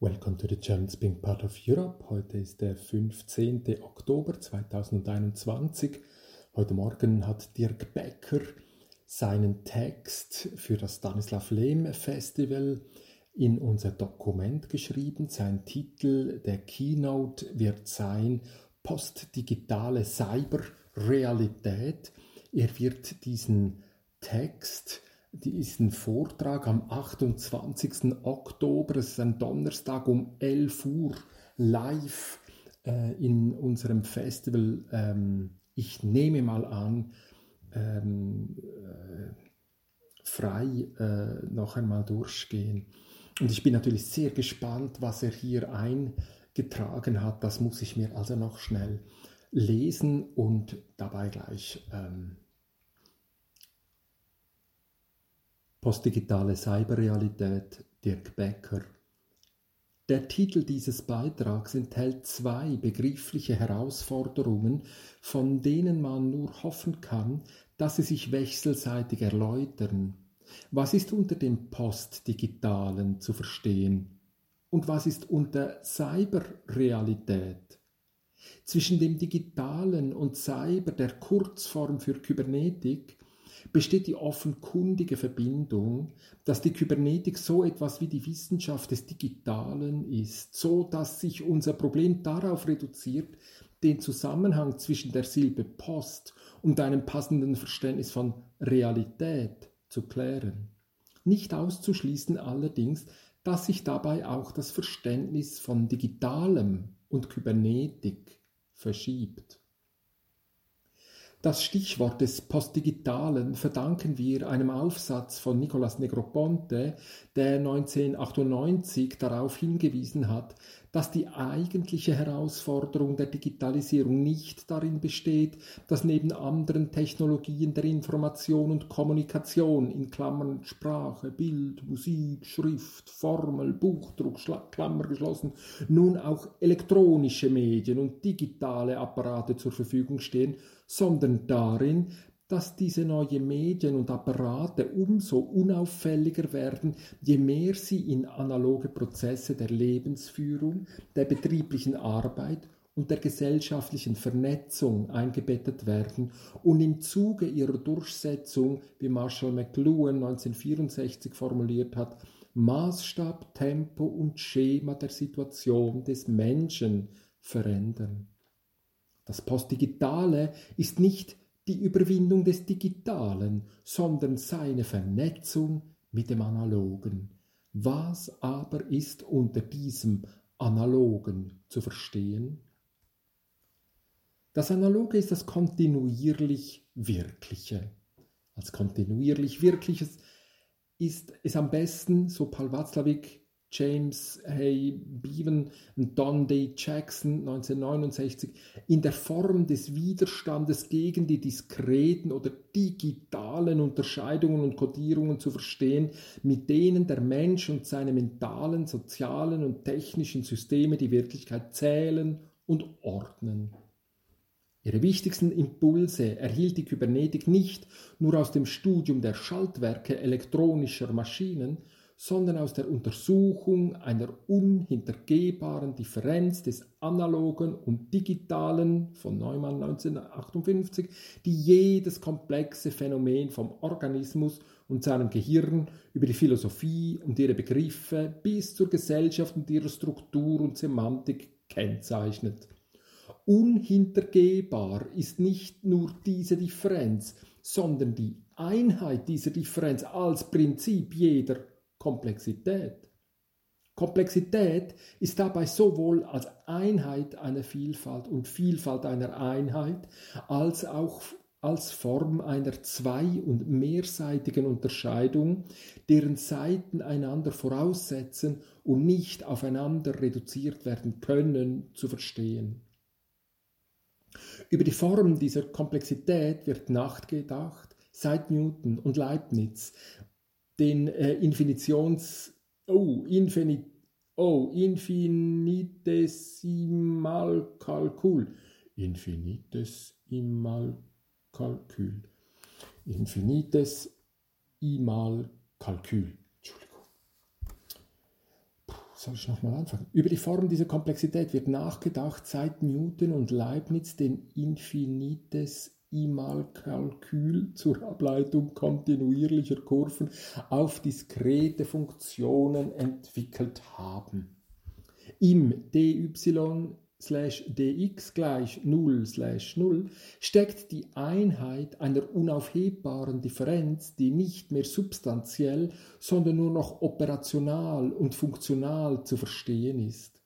Welcome to the German Speaking Part of Europe. Heute ist der 15. Oktober 2021. Heute Morgen hat Dirk Becker seinen Text für das Stanislav Lem Festival in unser Dokument geschrieben. Sein Titel der Keynote wird sein Postdigitale Cyberrealität. Er wird diesen Text diesen Vortrag am 28. Oktober, es ist ein Donnerstag um 11 Uhr, live äh, in unserem Festival. Ähm, ich nehme mal an, ähm, äh, frei äh, noch einmal durchgehen. Und ich bin natürlich sehr gespannt, was er hier eingetragen hat. Das muss ich mir also noch schnell lesen und dabei gleich ähm, Postdigitale Cyberrealität Dirk Becker. Der Titel dieses Beitrags enthält zwei begriffliche Herausforderungen, von denen man nur hoffen kann, dass sie sich wechselseitig erläutern. Was ist unter dem Postdigitalen zu verstehen? Und was ist unter Cyberrealität? Zwischen dem Digitalen und Cyber, der Kurzform für Kybernetik, besteht die offenkundige Verbindung, dass die Kybernetik so etwas wie die Wissenschaft des Digitalen ist, so dass sich unser Problem darauf reduziert, den Zusammenhang zwischen der Silbe Post und einem passenden Verständnis von Realität zu klären. Nicht auszuschließen allerdings, dass sich dabei auch das Verständnis von Digitalem und Kybernetik verschiebt. Das Stichwort des Postdigitalen verdanken wir einem Aufsatz von Nicolas Negroponte, der 1998 darauf hingewiesen hat, dass die eigentliche Herausforderung der Digitalisierung nicht darin besteht, dass neben anderen Technologien der Information und Kommunikation in Klammern Sprache, Bild, Musik, Schrift, Formel, Buchdruck, Klammer geschlossen, nun auch elektronische Medien und digitale Apparate zur Verfügung stehen, sondern darin, dass diese neuen Medien und Apparate umso unauffälliger werden, je mehr sie in analoge Prozesse der Lebensführung, der betrieblichen Arbeit und der gesellschaftlichen Vernetzung eingebettet werden und im Zuge ihrer Durchsetzung, wie Marshall McLuhan 1964 formuliert hat, Maßstab, Tempo und Schema der Situation des Menschen verändern. Das Postdigitale ist nicht die Überwindung des Digitalen, sondern seine Vernetzung mit dem Analogen. Was aber ist unter diesem Analogen zu verstehen? Das Analoge ist das kontinuierlich Wirkliche. Als kontinuierlich Wirkliches ist es am besten, so Paul Watzlawick James Hay Beaven und Don Day Jackson 1969 in der Form des Widerstandes gegen die diskreten oder digitalen Unterscheidungen und Kodierungen zu verstehen, mit denen der Mensch und seine mentalen, sozialen und technischen Systeme die Wirklichkeit zählen und ordnen. Ihre wichtigsten Impulse erhielt die Kybernetik nicht nur aus dem Studium der Schaltwerke elektronischer Maschinen, sondern aus der Untersuchung einer unhintergehbaren Differenz des analogen und digitalen von Neumann 1958, die jedes komplexe Phänomen vom Organismus und seinem Gehirn über die Philosophie und ihre Begriffe bis zur Gesellschaft und ihrer Struktur und Semantik kennzeichnet. Unhintergehbar ist nicht nur diese Differenz, sondern die Einheit dieser Differenz als Prinzip jeder Komplexität. Komplexität ist dabei sowohl als Einheit einer Vielfalt und Vielfalt einer Einheit als auch als Form einer zwei- und mehrseitigen Unterscheidung, deren Seiten einander voraussetzen und nicht aufeinander reduziert werden können, zu verstehen. Über die Form dieser Komplexität wird nachgedacht seit Newton und Leibniz den äh, Infinitions oh, Infini oh, Infinitesimalkalkül. Infinitesimalkalkül. Infinitesimalkalkül. Entschuldigung. soll ich nochmal anfangen? Über die Form dieser Komplexität wird nachgedacht, seit Newton und Leibniz den Infinitesimalkalkül zur Ableitung kontinuierlicher Kurven auf diskrete Funktionen entwickelt haben. Im dy slash dx gleich 0 slash 0 steckt die Einheit einer unaufhebbaren Differenz, die nicht mehr substanziell, sondern nur noch operational und funktional zu verstehen ist.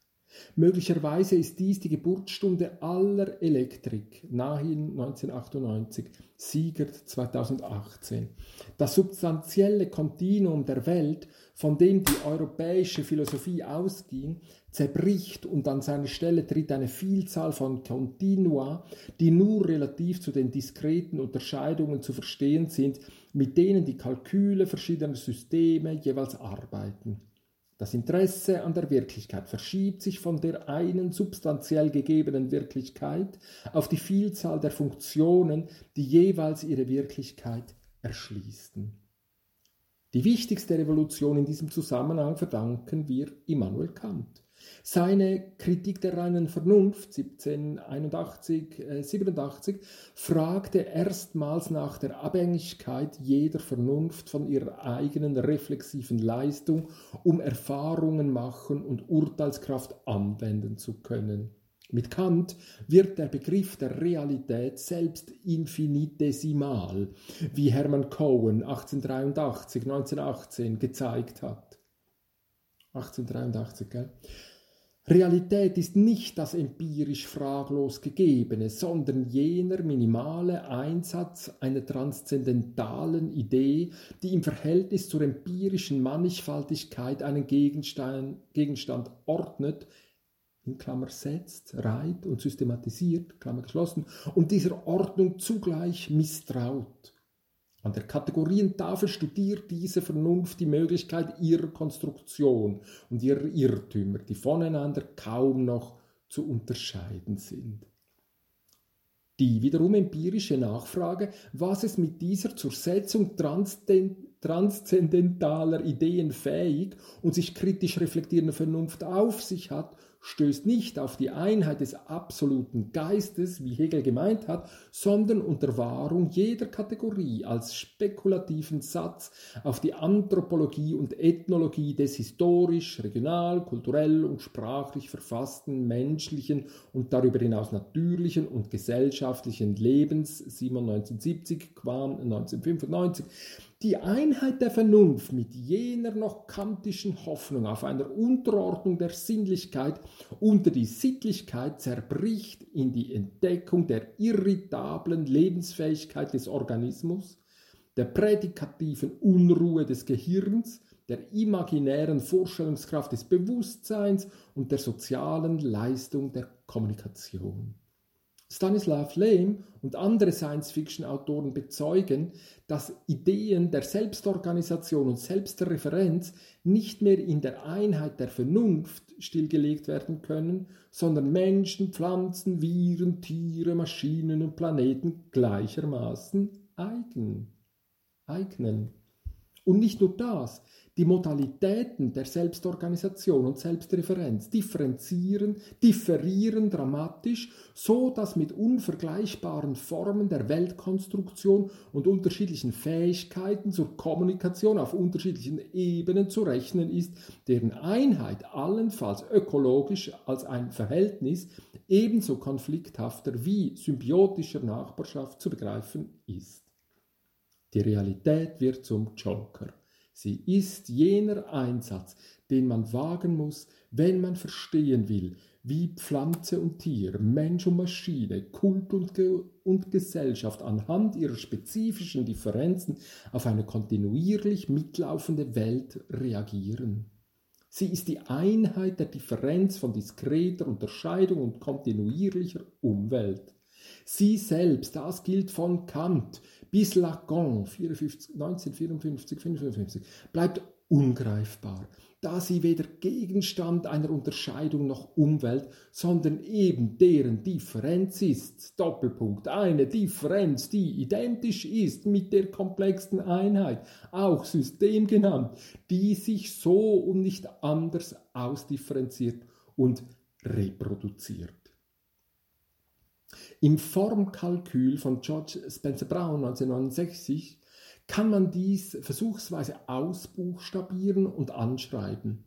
Möglicherweise ist dies die Geburtsstunde aller Elektrik, Nahin 1998, Siegert 2018. Das substanzielle Kontinuum der Welt, von dem die europäische Philosophie ausging, zerbricht und an seine Stelle tritt eine Vielzahl von Continua, die nur relativ zu den diskreten Unterscheidungen zu verstehen sind, mit denen die Kalküle verschiedener Systeme jeweils arbeiten. Das Interesse an der Wirklichkeit verschiebt sich von der einen substanziell gegebenen Wirklichkeit auf die Vielzahl der Funktionen, die jeweils ihre Wirklichkeit erschließen. Die wichtigste Revolution in diesem Zusammenhang verdanken wir Immanuel Kant. Seine Kritik der reinen Vernunft 1781, äh, 87 fragte erstmals nach der Abhängigkeit jeder Vernunft von ihrer eigenen reflexiven Leistung, um Erfahrungen machen und Urteilskraft anwenden zu können. Mit Kant wird der Begriff der Realität selbst infinitesimal, wie Hermann Cohen 1883, 1918 gezeigt hat. 1883, gell? Realität ist nicht das empirisch fraglos Gegebene, sondern jener minimale Einsatz einer transzendentalen Idee, die im Verhältnis zur empirischen Mannigfaltigkeit einen Gegenstand, Gegenstand ordnet, in Klammer setzt, reiht und systematisiert, Klammer geschlossen, und dieser Ordnung zugleich misstraut. An der Kategorientafel studiert diese Vernunft die Möglichkeit ihrer Konstruktion und ihrer Irrtümer, die voneinander kaum noch zu unterscheiden sind. Die wiederum empirische Nachfrage, was es mit dieser zur Setzung transzendentaler Ideen fähig und sich kritisch reflektierender Vernunft auf sich hat, stößt nicht auf die Einheit des absoluten Geistes, wie Hegel gemeint hat, sondern unter Wahrung jeder Kategorie als spekulativen Satz auf die Anthropologie und Ethnologie des historisch, regional, kulturell und sprachlich verfassten menschlichen und darüber hinaus natürlichen und gesellschaftlichen Lebens, Simon 1970, Quam 1995, die Einheit der Vernunft mit jener noch kantischen Hoffnung auf einer Unterordnung der Sinnlichkeit unter die Sittlichkeit zerbricht in die Entdeckung der irritablen Lebensfähigkeit des Organismus, der prädikativen Unruhe des Gehirns, der imaginären Vorstellungskraft des Bewusstseins und der sozialen Leistung der Kommunikation. Stanislav Lem und andere Science-Fiction-Autoren bezeugen, dass Ideen der Selbstorganisation und Selbstreferenz nicht mehr in der Einheit der Vernunft stillgelegt werden können, sondern Menschen, Pflanzen, Viren, Tiere, Maschinen und Planeten gleichermaßen eigen, eignen. Und nicht nur das, die Modalitäten der Selbstorganisation und Selbstreferenz differenzieren, differieren dramatisch, so dass mit unvergleichbaren Formen der Weltkonstruktion und unterschiedlichen Fähigkeiten zur Kommunikation auf unterschiedlichen Ebenen zu rechnen ist, deren Einheit allenfalls ökologisch als ein Verhältnis ebenso konflikthafter wie symbiotischer Nachbarschaft zu begreifen ist. Die Realität wird zum Joker. Sie ist jener Einsatz, den man wagen muss, wenn man verstehen will, wie Pflanze und Tier, Mensch und Maschine, Kult und, Ge und Gesellschaft anhand ihrer spezifischen Differenzen auf eine kontinuierlich mitlaufende Welt reagieren. Sie ist die Einheit der Differenz von diskreter Unterscheidung und kontinuierlicher Umwelt. Sie selbst, das gilt von Kant bis Lacan 54, 1954, 55, bleibt ungreifbar, da sie weder Gegenstand einer Unterscheidung noch Umwelt, sondern eben deren Differenz ist. Doppelpunkt. Eine Differenz, die identisch ist mit der komplexen Einheit, auch System genannt, die sich so und nicht anders ausdifferenziert und reproduziert. Im Formkalkül von George Spencer Brown 1969 kann man dies versuchsweise ausbuchstabieren und anschreiben.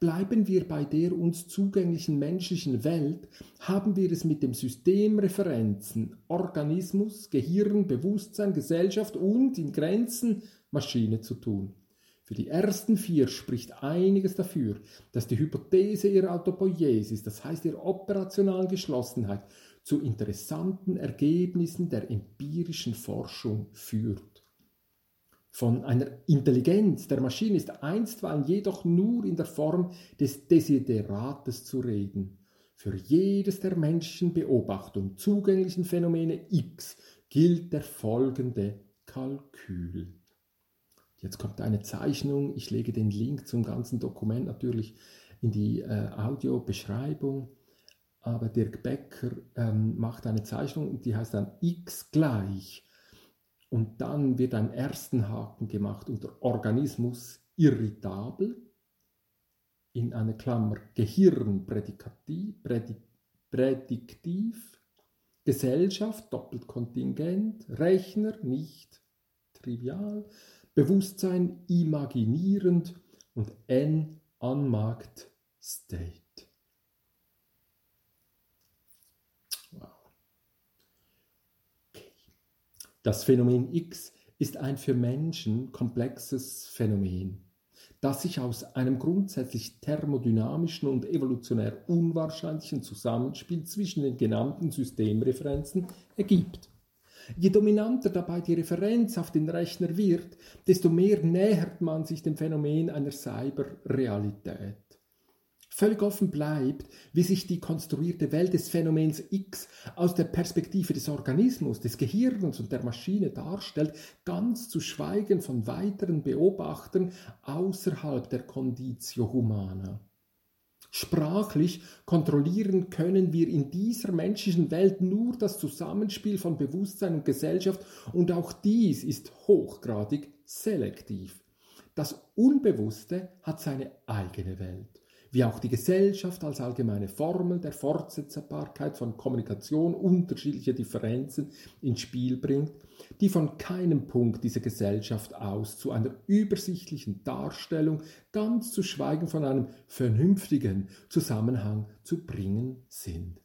Bleiben wir bei der uns zugänglichen menschlichen Welt, haben wir es mit dem System Referenzen, Organismus, Gehirn, Bewusstsein, Gesellschaft und in Grenzen Maschine zu tun. Für die ersten vier spricht einiges dafür, dass die Hypothese ihrer Autopoiesis, das heißt ihrer operationalen Geschlossenheit, zu interessanten Ergebnissen der empirischen Forschung führt. Von einer Intelligenz der Maschine ist einstweilen jedoch nur in der Form des Desiderates zu reden. Für jedes der menschlichen Beobachtung zugänglichen Phänomene X gilt der folgende Kalkül. Jetzt kommt eine Zeichnung. Ich lege den Link zum ganzen Dokument natürlich in die äh, Audiobeschreibung aber Dirk Becker ähm, macht eine Zeichnung, die heißt dann x gleich. Und dann wird ein ersten Haken gemacht unter Organismus irritabel, in eine Klammer Gehirn prädikativ, prädiktiv, Gesellschaft doppelt kontingent, Rechner nicht trivial, Bewusstsein imaginierend und N unmarked state. Das Phänomen X ist ein für Menschen komplexes Phänomen, das sich aus einem grundsätzlich thermodynamischen und evolutionär unwahrscheinlichen Zusammenspiel zwischen den genannten Systemreferenzen ergibt. Je dominanter dabei die Referenz auf den Rechner wird, desto mehr nähert man sich dem Phänomen einer Cyberrealität. Völlig offen bleibt, wie sich die konstruierte Welt des Phänomens X aus der Perspektive des Organismus, des Gehirns und der Maschine darstellt, ganz zu schweigen von weiteren Beobachtern außerhalb der Conditio Humana. Sprachlich kontrollieren können wir in dieser menschlichen Welt nur das Zusammenspiel von Bewusstsein und Gesellschaft und auch dies ist hochgradig selektiv. Das Unbewusste hat seine eigene Welt wie auch die Gesellschaft als allgemeine Formel der Fortsetzbarkeit von Kommunikation unterschiedliche Differenzen ins Spiel bringt, die von keinem Punkt dieser Gesellschaft aus zu einer übersichtlichen Darstellung, ganz zu schweigen von einem vernünftigen Zusammenhang zu bringen sind.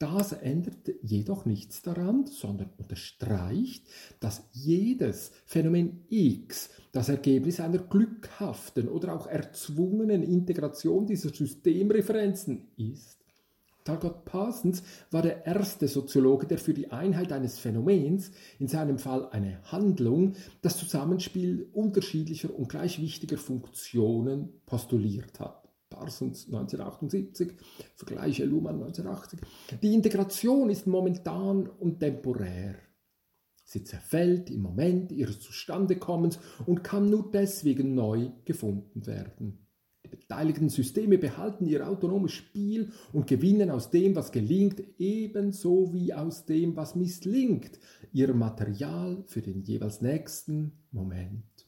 Das ändert jedoch nichts daran, sondern unterstreicht, dass jedes Phänomen X das Ergebnis einer glückhaften oder auch erzwungenen Integration dieser Systemreferenzen ist. Talcott Parsons war der erste Soziologe, der für die Einheit eines Phänomens, in seinem Fall eine Handlung, das Zusammenspiel unterschiedlicher und gleich wichtiger Funktionen postuliert hat. Parsons 1978, Vergleiche Luhmann 1980. Die Integration ist momentan und temporär. Sie zerfällt im Moment ihres Zustandekommens und kann nur deswegen neu gefunden werden. Die beteiligten Systeme behalten ihr autonomes Spiel und gewinnen aus dem, was gelingt, ebenso wie aus dem, was misslingt, ihr Material für den jeweils nächsten Moment.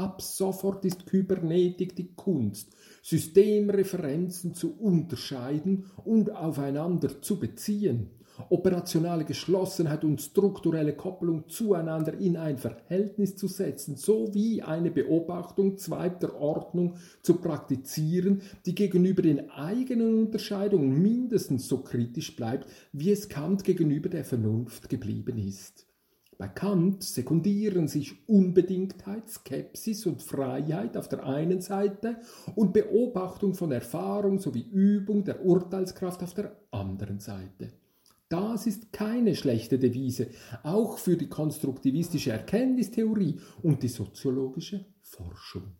Ab sofort ist Kybernetik die Kunst, Systemreferenzen zu unterscheiden und aufeinander zu beziehen, operationale Geschlossenheit und strukturelle Kopplung zueinander in ein Verhältnis zu setzen, sowie eine Beobachtung zweiter Ordnung zu praktizieren, die gegenüber den eigenen Unterscheidungen mindestens so kritisch bleibt, wie es Kant gegenüber der Vernunft geblieben ist. Bei Kant sekundieren sich Unbedingtheit, Skepsis und Freiheit auf der einen Seite und Beobachtung von Erfahrung sowie Übung der Urteilskraft auf der anderen Seite. Das ist keine schlechte Devise, auch für die konstruktivistische Erkenntnistheorie und die soziologische Forschung.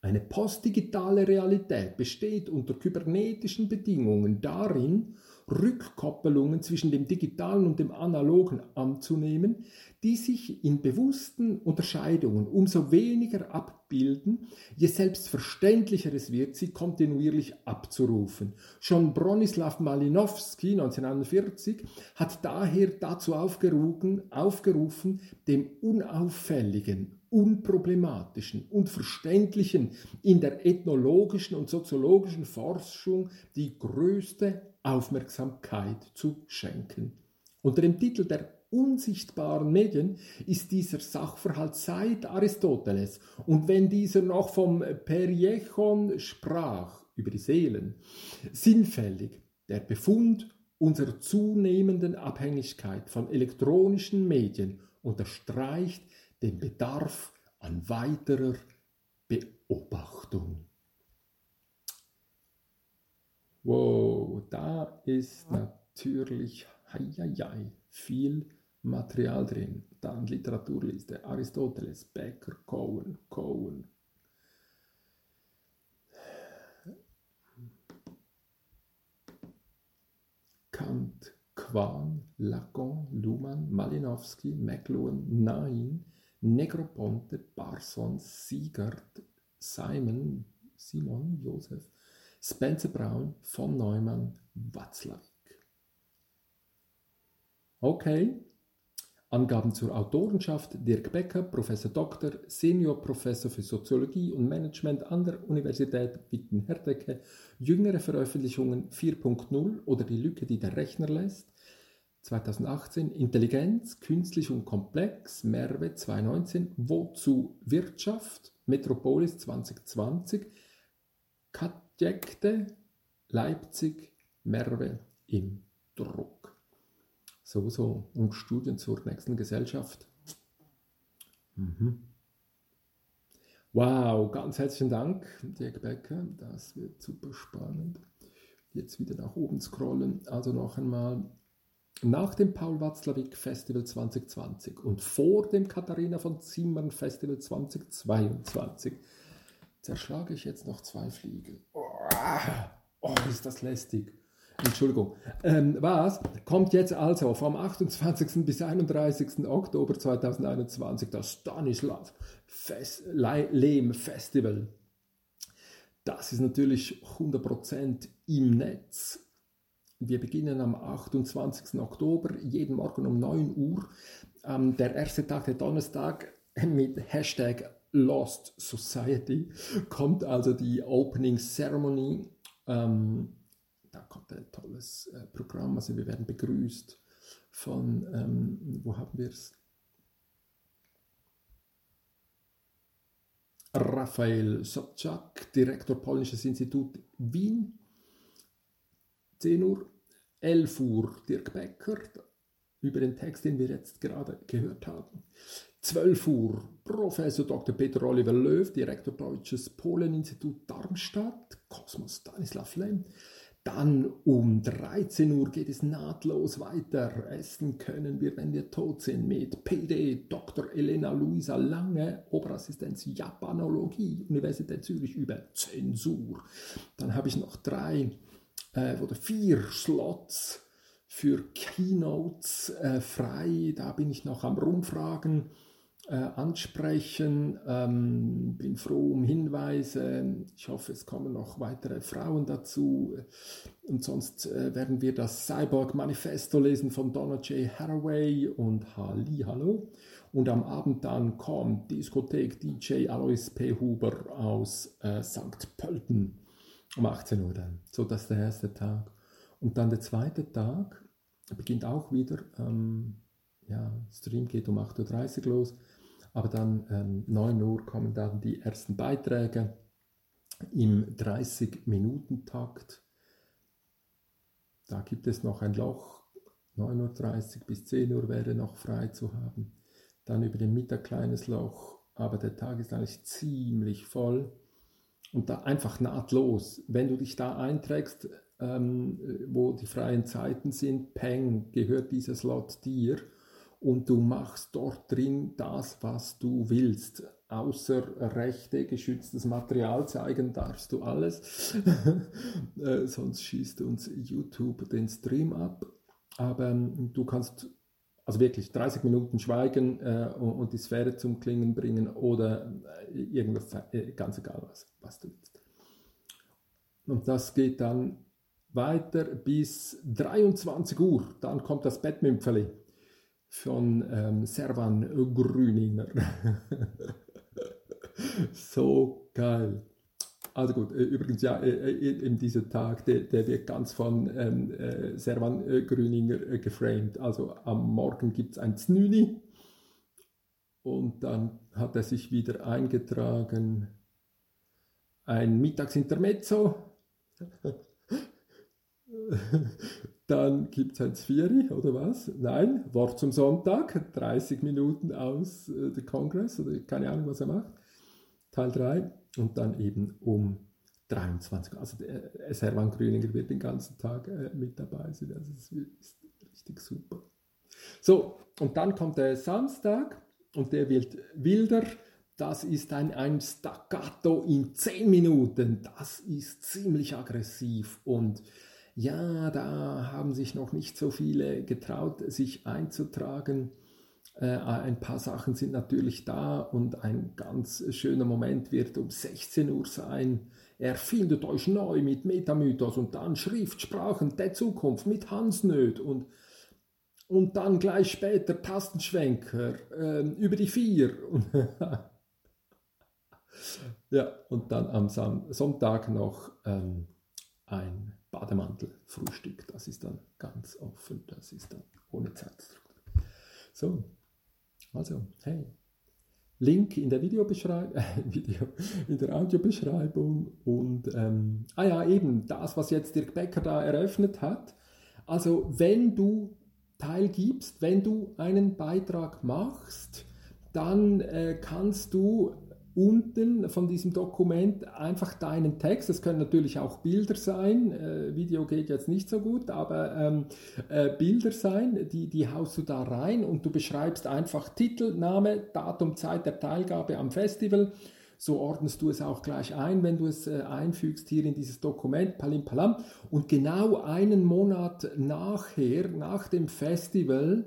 Eine postdigitale Realität besteht unter kybernetischen Bedingungen darin, Rückkoppelungen zwischen dem Digitalen und dem Analogen anzunehmen, die sich in bewussten Unterscheidungen umso weniger abbilden, je selbstverständlicher es wird, sie kontinuierlich abzurufen. Schon Bronislaw Malinowski 1941 hat daher dazu aufgerufen, aufgerufen dem Unauffälligen, Unproblematischen und Verständlichen in der ethnologischen und soziologischen Forschung die größte Aufmerksamkeit zu schenken. Unter dem Titel der unsichtbaren Medien ist dieser Sachverhalt seit Aristoteles und wenn dieser noch vom Periechon sprach über die Seelen, sinnfällig der Befund unserer zunehmenden Abhängigkeit von elektronischen Medien unterstreicht den Bedarf an weiterer Beobachtung. Wow, da ist natürlich hei, hei, hei, viel Material drin. Dann Literaturliste, Aristoteles, Becker, Cohen, Cohen. Kant, Quan, Lacan, Luhmann, Malinowski, McLuhan, Nain, Negroponte, Parsons, Siegert, Simon, Simon, Josef, Spencer Brown, von Neumann, Watzlawick. Okay, Angaben zur Autorenschaft. Dirk Becker, Professor Dr., Seniorprofessor für Soziologie und Management an der Universität Witten-Herdecke, jüngere Veröffentlichungen 4.0 oder Die Lücke, die der Rechner lässt, 2018 Intelligenz, künstlich und komplex, Merve 2019, Wozu Wirtschaft, Metropolis 2020, Katjekte, Leipzig, Merve im Druck. So, so, und Studien zur nächsten Gesellschaft. Mhm. Wow, ganz herzlichen Dank, Dirk Becker. Das wird super spannend. Jetzt wieder nach oben scrollen. Also noch einmal nach dem Paul Watzlawick Festival 2020 und vor dem Katharina von Zimmern Festival 2022 zerschlage ich jetzt noch zwei Fliegen. Oh, oh ist das lästig. Entschuldigung. Ähm, was? Kommt jetzt also vom 28. bis 31. Oktober 2021 das Stanislav Fest Lehm Festival. Das ist natürlich 100% im Netz wir beginnen am 28. Oktober, jeden Morgen um 9 Uhr. Ähm, der erste Tag, der Donnerstag, mit Hashtag Lost Society kommt also die Opening Ceremony. Ähm, da kommt ein tolles äh, Programm, also wir werden begrüßt von, ähm, wo haben wir es? Raphael Sobczak, Direktor Polnisches Institut Wien 10 Uhr, 11 Uhr Dirk Becker über den Text, den wir jetzt gerade gehört haben. 12 Uhr Professor Dr. Peter Oliver Löw, Direktor Deutsches Poleninstitut Darmstadt, Kosmos Stanislav Lem. Dann um 13 Uhr geht es nahtlos weiter. Essen können wir, wenn wir tot sind, mit PD Dr. Elena Luisa Lange, Oberassistenz Japanologie, Universität Zürich über Zensur. Dann habe ich noch drei äh, oder vier Slots für Keynotes äh, frei. Da bin ich noch am Rumfragen, äh, ansprechen. Ähm, bin froh um Hinweise. Ich hoffe, es kommen noch weitere Frauen dazu. Und sonst äh, werden wir das Cyborg Manifesto lesen von Donna J. Haraway und Halli Hallo. Und am Abend dann kommt Diskothek DJ Alois P. Huber aus äh, St. Pölten um 18 Uhr dann. So, das ist der erste Tag. Und dann der zweite Tag beginnt auch wieder, ähm, ja, Stream geht um 8.30 Uhr los, aber dann ähm, 9 Uhr kommen dann die ersten Beiträge im 30-Minuten-Takt. Da gibt es noch ein Loch, 9.30 Uhr bis 10 Uhr wäre noch frei zu haben. Dann über den Mittag kleines Loch, aber der Tag ist eigentlich ziemlich voll und da einfach nahtlos. Wenn du dich da einträgst, ähm, wo die freien Zeiten sind, peng, gehört dieser Slot dir und du machst dort drin das, was du willst. außer Rechte geschütztes Material zeigen, darfst du alles. äh, sonst schießt uns YouTube den Stream ab. Aber ähm, du kannst also wirklich 30 Minuten schweigen äh, und, und, die Sphäre zum Klingen bringen oder äh, irgendwas, äh, ganz egal was, was du willst. Und das geht dann weiter bis 23 Uhr. Dann kommt das Bettmümpfeli von ähm, Servan Grüninger. so geil. Also gut, äh, übrigens ja, äh, äh, in diesem Tag, der, der wird ganz von ähm, äh, Servan Grüninger geframed. Also am Morgen gibt es ein Znüni und dann hat er sich wieder eingetragen, ein Mittagsintermezzo. Dann gibt es ein Zvieri, oder was? Nein, Wort zum Sonntag, 30 Minuten aus äh, der Kongress, oder keine Ahnung, was er macht. Teil 3 und dann eben um 23 Also der Hermann Grüninger wird den ganzen Tag äh, mit dabei sein. Also das ist richtig super. So, und dann kommt der Samstag und der wird wilder. Das ist ein, ein Staccato in 10 Minuten. Das ist ziemlich aggressiv und ja, da haben sich noch nicht so viele getraut, sich einzutragen. Äh, ein paar Sachen sind natürlich da und ein ganz schöner Moment wird um 16 Uhr sein. Erfindet euch neu mit Metamythos und dann Schriftsprachen der Zukunft mit Hansnöd und, und dann gleich später Tastenschwenker äh, über die vier. ja, und dann am Sonntag noch ähm, ein Bademantelfrühstück. Das ist dann ganz offen, das ist dann ohne Zeitdruck. So, also, hey. Link in der Videobeschreibung, äh, Video, in der Audiobeschreibung und ähm, ah ja, eben das, was jetzt Dirk Becker da eröffnet hat. Also, wenn du teilgibst, wenn du einen Beitrag machst, dann äh, kannst du unten von diesem Dokument einfach deinen Text, das können natürlich auch Bilder sein, äh, Video geht jetzt nicht so gut, aber ähm, äh, Bilder sein, die, die haust du da rein und du beschreibst einfach Titel, Name, Datum, Zeit der Teilgabe am Festival. So ordnest du es auch gleich ein, wenn du es äh, einfügst hier in dieses Dokument, Palim Palam. Und genau einen Monat nachher, nach dem Festival,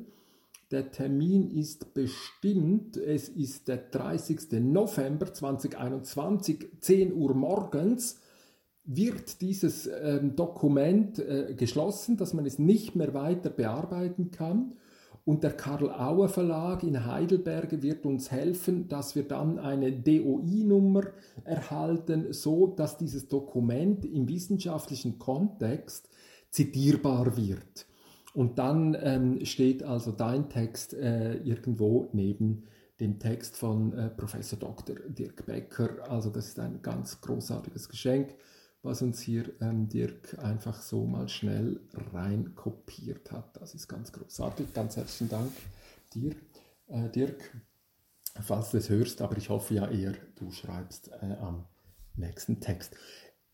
der Termin ist bestimmt. Es ist der 30. November 2021, 10 Uhr morgens wird dieses ähm, Dokument äh, geschlossen, dass man es nicht mehr weiter bearbeiten kann. Und der Karl Auer Verlag in Heidelberg wird uns helfen, dass wir dann eine DOI-Nummer erhalten, so dass dieses Dokument im wissenschaftlichen Kontext zitierbar wird. Und dann ähm, steht also dein Text äh, irgendwo neben dem Text von äh, Professor Dr. Dirk Becker. Also das ist ein ganz großartiges Geschenk, was uns hier ähm, Dirk einfach so mal schnell rein kopiert hat. Das ist ganz großartig. Ganz herzlichen Dank dir, äh, Dirk, falls du es hörst, aber ich hoffe ja eher, du schreibst äh, am nächsten Text.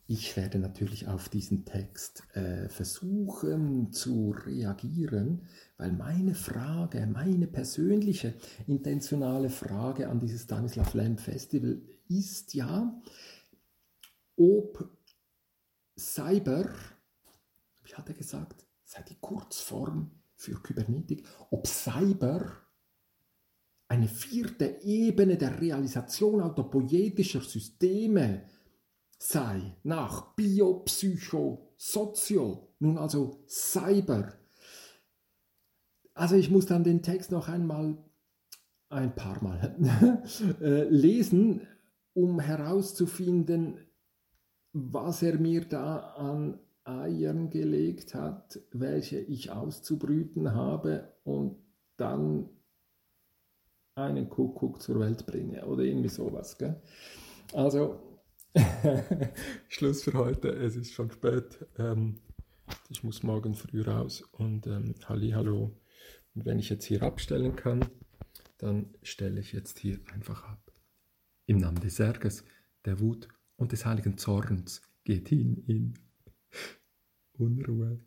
Ich werde natürlich auf diesen Text äh, versuchen zu reagieren, weil meine Frage, meine persönliche intentionale Frage an dieses Stanislav Lem Festival ist ja, ob Cyber, wie hat er gesagt, sei die Kurzform für Kybernetik, ob Cyber eine vierte Ebene der Realisation autopoietischer Systeme sei nach Biopsycho, Sozio, nun also Cyber. Also ich muss dann den Text noch einmal, ein paar Mal äh, lesen, um herauszufinden, was er mir da an Eiern gelegt hat, welche ich auszubrüten habe und dann einen Kuckuck zur Welt bringe oder irgendwie sowas. Gell? Also Schluss für heute. Es ist schon spät. Ähm, ich muss morgen früh raus und ähm, Halli, hallo. Und wenn ich jetzt hier abstellen kann, dann stelle ich jetzt hier einfach ab. Im Namen des Ärgers, der Wut und des heiligen Zorns geht hin in Unruhe.